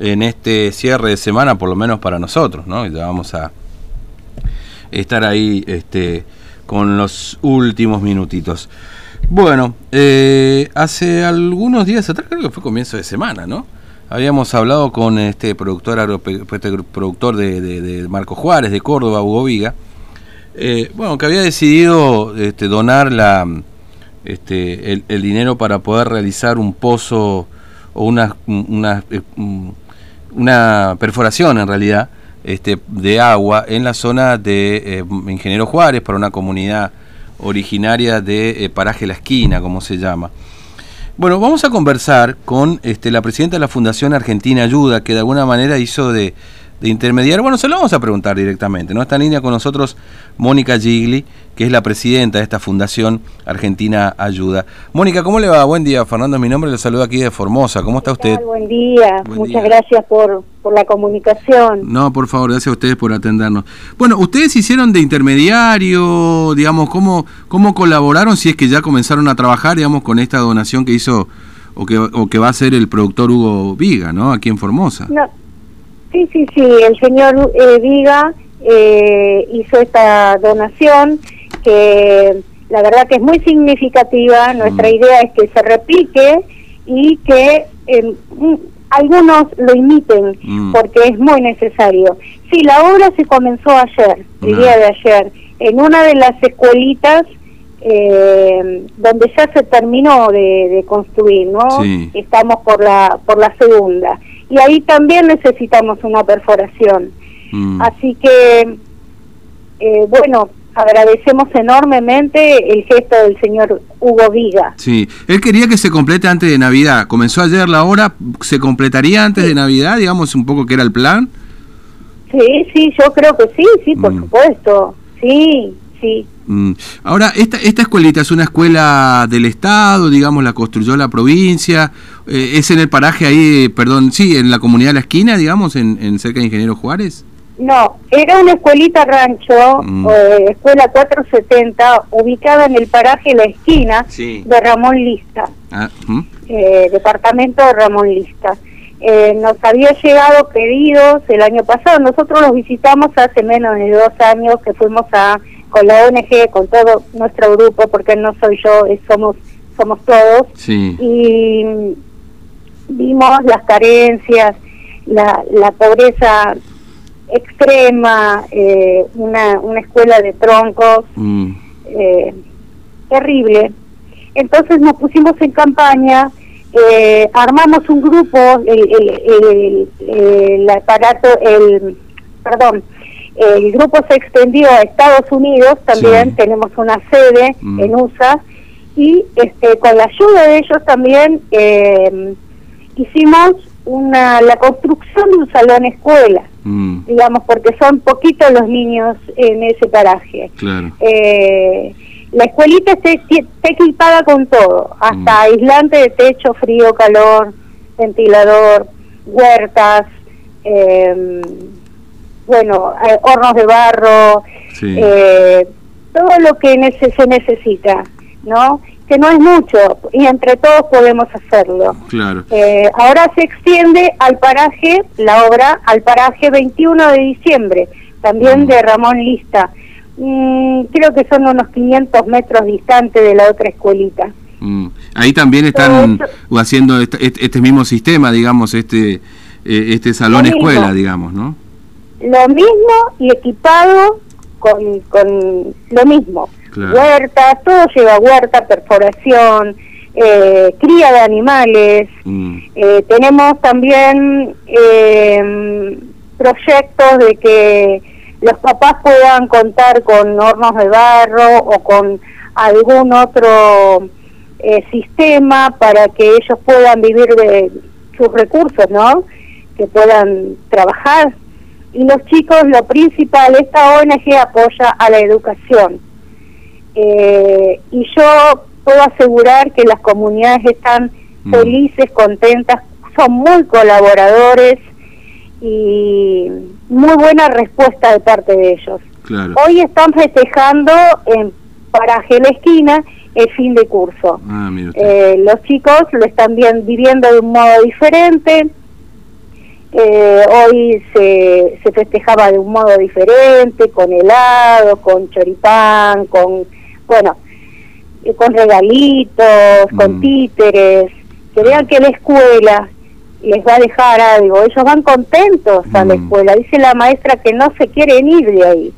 en este cierre de semana, por lo menos para nosotros, ¿no? Ya vamos a estar ahí este, con los últimos minutitos. Bueno, eh, hace algunos días atrás, creo que fue comienzo de semana, ¿no? Habíamos hablado con este productor, este productor de, Marco Juárez, de Córdoba, Hugo Viga, eh, bueno, que había decidido este, donar la, este, el, dinero para poder realizar un pozo o una, una, eh, una perforación en realidad este, de agua en la zona de eh, Ingeniero Juárez para una comunidad originaria de eh, Paraje La Esquina, como se llama. Bueno, vamos a conversar con este, la presidenta de la Fundación Argentina Ayuda, que de alguna manera hizo de, de intermediar. Bueno, se lo vamos a preguntar directamente. ¿no? Está en línea con nosotros Mónica Gigli, que es la presidenta de esta Fundación Argentina Ayuda. Mónica, ¿cómo le va? Buen día, Fernando, mi nombre, le saludo aquí de Formosa. ¿Cómo está usted? Buen día, muchas gracias por, por la comunicación. No, por favor, gracias a ustedes por atendernos. Bueno, ustedes hicieron de intermediario, digamos, ¿cómo, cómo colaboraron si es que ya comenzaron a trabajar, digamos, con esta donación que hizo o que, o que va a hacer el productor Hugo Viga, ¿no? Aquí en Formosa. No Sí, sí, sí, el señor eh, Viga eh, hizo esta donación que la verdad que es muy significativa, nuestra mm. idea es que se replique y que em, algunos lo imiten mm. porque es muy necesario. Sí, la obra se comenzó ayer, el día de ayer, en una de las escuelitas eh, donde ya se terminó de, construir, ¿no? Estamos por la por la segunda y ahí también necesitamos una perforación. Mm. Así que, eh, bueno, agradecemos enormemente el gesto del señor Hugo Viga. Sí, él quería que se complete antes de Navidad. Comenzó ayer la hora, ¿se completaría antes de Navidad? Digamos un poco que era el plan. Sí, sí, yo creo que sí, sí, por mm. supuesto. Sí, sí. Mm. Ahora, esta, esta escuelita es una escuela del Estado, digamos, la construyó la provincia, eh, es en el paraje ahí, perdón, sí, en la comunidad de la esquina, digamos, en, en cerca de Ingeniero Juárez. No, era una escuelita rancho, mm. eh, escuela 470, ubicada en el paraje La Esquina de Ramón Lista, ah, eh, departamento de Ramón Lista. nos había llegado pedidos el año pasado, nosotros los visitamos hace menos de dos años que fuimos a con la ONG, con todo nuestro grupo, porque no soy yo, somos somos todos, y vimos las carencias, la, la pobreza extrema, eh, una, una escuela de troncos mm. eh, terrible. Entonces nos pusimos en campaña, eh, armamos un grupo, el, el, el aparato, el, perdón, el grupo se extendió a Estados Unidos, también tenemos una sede mm. en USA, y este, con la ayuda de ellos también eh, hicimos una, la construcción de un salón escuela, mm. digamos, porque son poquitos los niños en ese paraje. Eh, la escuelita está, equipada con todo, hasta mm. aislante de techo, frío, calor, ventilador, huertas, eh, bueno, eh, hornos de barro, eh, todo lo que se necesita, ¿no? Que no es mucho y entre todos podemos hacerlo. Claro. Eh, ahora se extiende al paraje, la obra, al paraje 21 de diciembre, también de Ramón Lista. Mm, creo que son unos 500 metros distantes de la otra escuelita. Mm. Ahí también están haciendo este, este, mismo sistema, digamos, este este salón escuela, digamos, ¿no? Lo mismo y equipado con, con lo mismo. Huerta, todo lleva huerta, perforación, eh, cría de animales. Mm. Eh, tenemos también eh, proyectos de que los papás puedan contar con hornos de barro o con algún otro sistema para que ellos puedan vivir de sus recursos, ¿no? Que puedan trabajar y los chicos, lo principal, esta ONG apoya a la educación. Eh, y yo puedo asegurar que las comunidades están mm. felices, contentas, son muy colaboradores y muy buena respuesta de parte de ellos. Hoy están festejando en Paraje la Esquina el fin de curso. Ah, eh, los chicos lo están bien, viviendo de un modo diferente, Eh, hoy se, se festejaba de un modo diferente, con helado, con choripán, con, bueno, eh, con regalitos, con mm. títeres, que vean que la escuela les va a dejar algo, ellos van contentos a la mm. escuela, dice la maestra que no se quieren ir de ahí.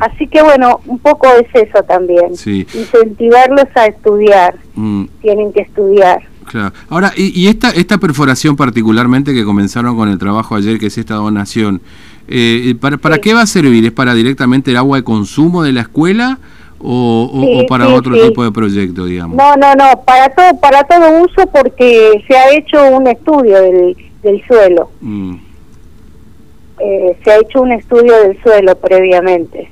Así que bueno, un poco es eso también, incentivarlos a estudiar, mm. tienen que estudiar. Claro. Ahora, y, esta, esta perforación particularmente que comenzaron con el trabajo ayer, que es esta donación, eh, ¿para, para qué va a servir? ¿Es para directamente el agua de consumo de la escuela o, para otro tipo de proyecto, digamos? No, no, no, para todo, para todo uso porque se ha hecho un estudio del, del suelo. Mm. Eh, se ha hecho un estudio del suelo previamente.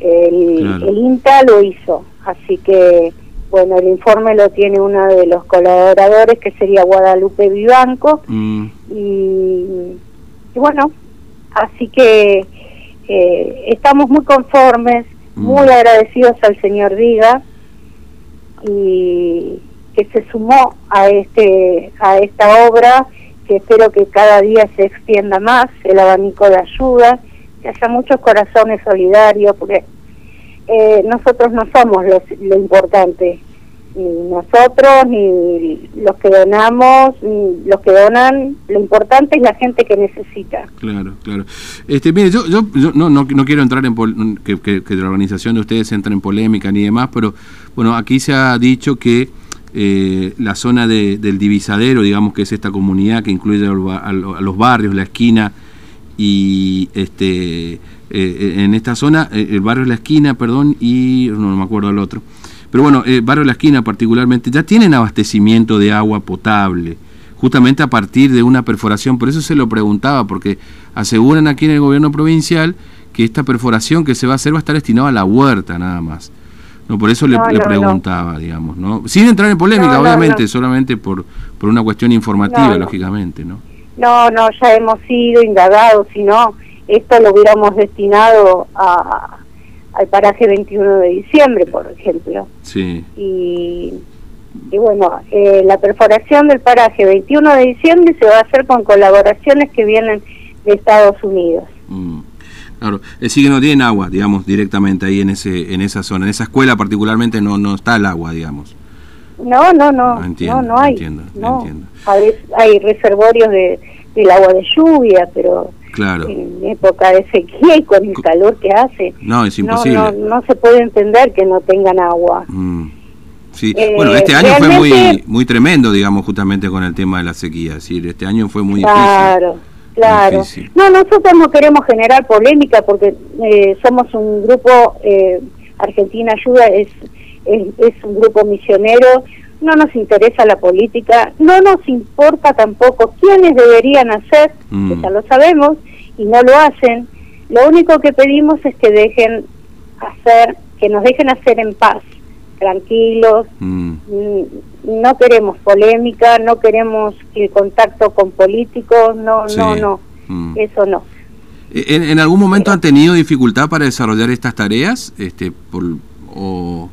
El, el INTA lo hizo, así que bueno, el informe lo tiene uno de los colaboradores, que sería Guadalupe Vivanco. Mm. Y, bueno, así que eh, estamos muy conformes, mm. muy agradecidos al señor Diga y que se sumó a este a esta obra que espero que cada día se extienda más el abanico de ayuda que haya muchos corazones solidarios porque eh, nosotros no somos lo importante, ni nosotros, ni los que donamos, ni los que donan, lo importante es la gente que necesita. Claro, claro. Este, mire, yo, yo, no, no, quiero entrar en que, que, la organización de ustedes entre en polémica ni demás, pero bueno, aquí se ha dicho que eh, la zona del divisadero, digamos que es esta comunidad que incluye a los barrios, la esquina y este eh, en esta zona, eh, el barrio de la esquina, perdón, y no, me acuerdo el otro. Pero bueno, eh, barrio de la esquina particularmente, ya tienen abastecimiento de agua potable, justamente a partir de una perforación. Por eso se lo preguntaba, porque aseguran aquí en el gobierno provincial que esta perforación que se va a hacer va a estar destinada a la huerta nada más. No, por eso le, preguntaba, digamos, ¿no? Sin entrar en polémica, obviamente, solamente por, por una cuestión informativa, lógicamente, ¿no? No, no, ya hemos sido indagados, si no esto lo hubiéramos destinado a, al paraje 21 de diciembre, por ejemplo. Sí. Y, y bueno, eh, la perforación del paraje 21 de diciembre se va a hacer con colaboraciones que vienen de Estados Unidos. Mm. Claro, es decir que no tienen agua, digamos, directamente ahí en ese en esa zona, en esa escuela particularmente no no está el agua, digamos. No, no, no, ah, no, no hay. Entiendo, no. entiendo. Hay, hay reservorios de, del agua de lluvia, pero Claro. En época de sequía y con el calor que hace. No, es imposible. No, se puede entender que no tengan agua. Mm. Sí. Eh, bueno, este año fue muy muy tremendo, digamos, justamente con el tema de la sequía. Este año fue muy claro, difícil. Claro, No, nosotros no queremos generar polémica porque eh, somos un grupo, eh, Argentina Ayuda es, es, es un grupo misionero no nos interesa la política, no nos importa tampoco quiénes deberían hacer, que mm. ya lo sabemos, y no lo hacen. Lo único que pedimos es que dejen hacer, que nos dejen hacer en paz, tranquilos. Mm. Mm, no queremos polémica, no queremos el contacto con políticos, no, no, no, eso no. ¿En, ¿En, algún momento han tenido dificultad para desarrollar estas tareas? Este, por, o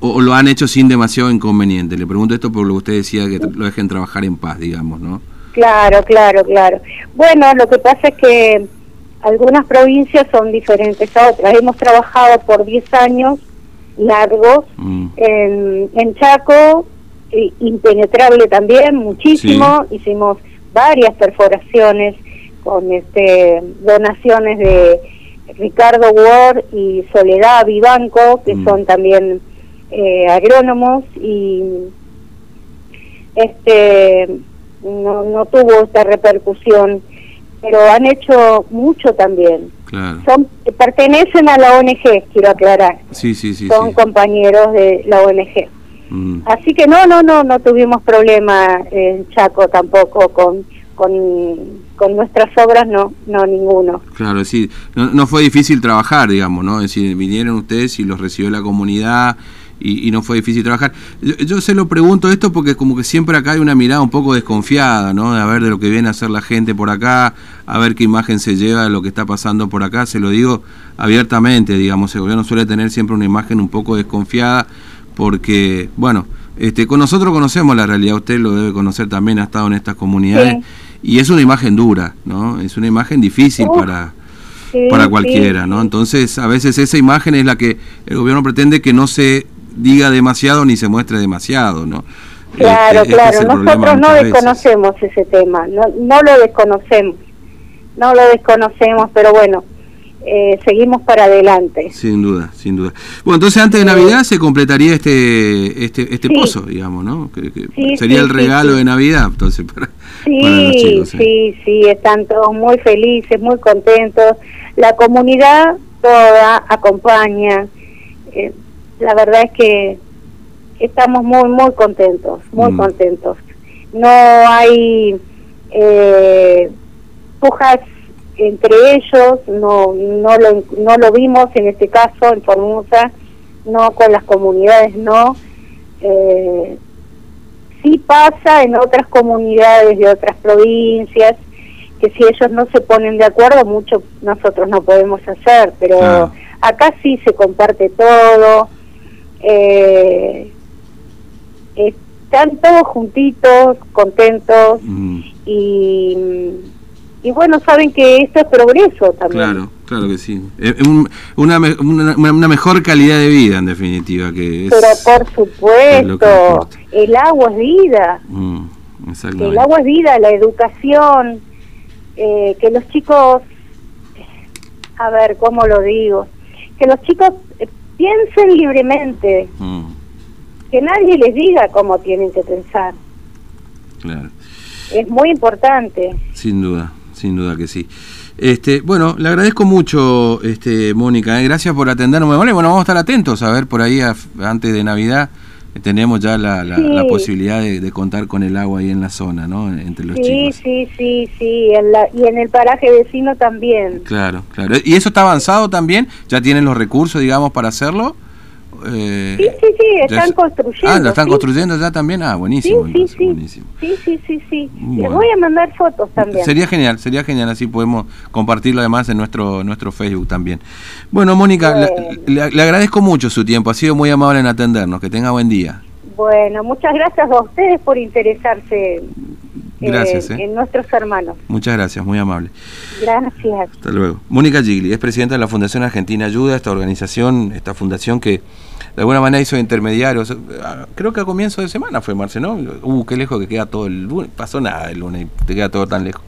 o, lo han hecho sin demasiado inconveniente? Le pregunto esto por lo que usted decía, que lo dejen trabajar en paz, digamos, ¿no? Claro, claro, claro. Bueno, lo que pasa es que algunas provincias son diferentes a otras. Hemos trabajado por 10 años largos mm. en, Chaco, impenetrable también, muchísimo. Hicimos varias perforaciones con este donaciones de Ricardo Ward y Soledad Vivanco, que mm. son también eh, agrónomos y este no, no tuvo esta repercusión, pero han hecho mucho también. Son pertenecen a la ONG, quiero aclarar. Sí, sí, sí. Son compañeros de la ONG. Mm. Así que no, no, no, no tuvimos problema en Chaco tampoco con con, con nuestras obras no, no ninguno. Claro, sí, no, no fue difícil trabajar, digamos, ¿no? Es decir, vinieron ustedes y los recibió la comunidad y, no fue difícil trabajar. Yo, se lo pregunto esto porque como que siempre acá hay una mirada un poco desconfiada, ¿no? De a ver de lo que viene a hacer la gente por acá, a ver qué imagen se lleva de lo que está pasando por acá, se lo digo abiertamente, digamos, el gobierno suele tener siempre una imagen un poco desconfiada porque, bueno, este, con nosotros conocemos la realidad, usted lo debe conocer también, ha estado en estas comunidades. y es una imagen dura, ¿no? Es una imagen difícil para, para cualquiera, ¿no? Entonces, a veces esa imagen es la que el gobierno pretende que no se diga demasiado ni se muestre demasiado, ¿no? Claro, este, este claro, nosotros no desconocemos ese tema, no, no lo desconocemos, no lo desconocemos, pero bueno, eh, seguimos para adelante. Sin duda, sin duda. Bueno, entonces antes de Navidad se completaría este este este pozo, digamos, ¿no? Que, sería el regalo de Navidad, entonces para, los chicos. Sí, sí, están todos muy felices, muy contentos. La comunidad toda acompaña. La verdad es que estamos muy, muy contentos, muy mm. contentos. No hay eh, pujas entre ellos, no, no, lo, no lo vimos en este caso en Formosa, no con las comunidades, no. Eh, sí pasa en otras comunidades de otras provincias, que si ellos no se ponen de acuerdo, mucho nosotros no podemos hacer, pero acá sí se comparte todo. Eh, están todos juntitos, contentos mm. y y bueno, saben que esto es progreso también. Claro, claro que sí. una, una, mejor calidad de vida, en definitiva. que Pero por supuesto, el agua es vida. Mm, el agua es vida, la educación, eh, que los chicos, a ver, ¿cómo lo digo? Que los chicos eh, piensen libremente, mm. que nadie les diga cómo tienen que pensar. Claro. Es muy importante. Sin duda sin duda que sí. Este, bueno, le agradezco mucho, este, Mónica, ¿eh? gracias por atendernos. Bueno, vamos a estar atentos a ver por ahí antes de Navidad. Eh, tenemos ya la, posibilidad de, contar con el agua ahí en la zona, ¿no? Entre los chicos. Sí, sí, sí, sí, y en el paraje vecino también. Claro, claro. ¿Y eso está avanzado también? ¿Ya tienen los recursos, digamos, para hacerlo? Eh, sí, sí, sí, están construyendo. Ah, ¿lo están construyendo ya también? Ah, buenísimo. Sí, sí, buenísimo. sí, sí, sí, sí. Les voy a mandar fotos también. Sería genial, sería genial, así podemos compartirlo además en nuestro nuestro Facebook también. Bueno, Mónica, Le, agradezco mucho su tiempo, ha sido muy amable en atendernos, que tenga buen día. Bueno, muchas gracias a ustedes por interesarse gracias, eh, en nuestros hermanos. Muchas gracias, muy amable. Gracias. Hasta luego. Mónica Gigli es presidenta de la Fundación Argentina Ayuda, esta organización, esta fundación que de alguna manera hizo intermediarios. Creo que a comienzo de semana fue Marce, ¿no? Uh, qué lejos que queda todo el lunes. Pasó nada el lunes, te queda todo tan lejos.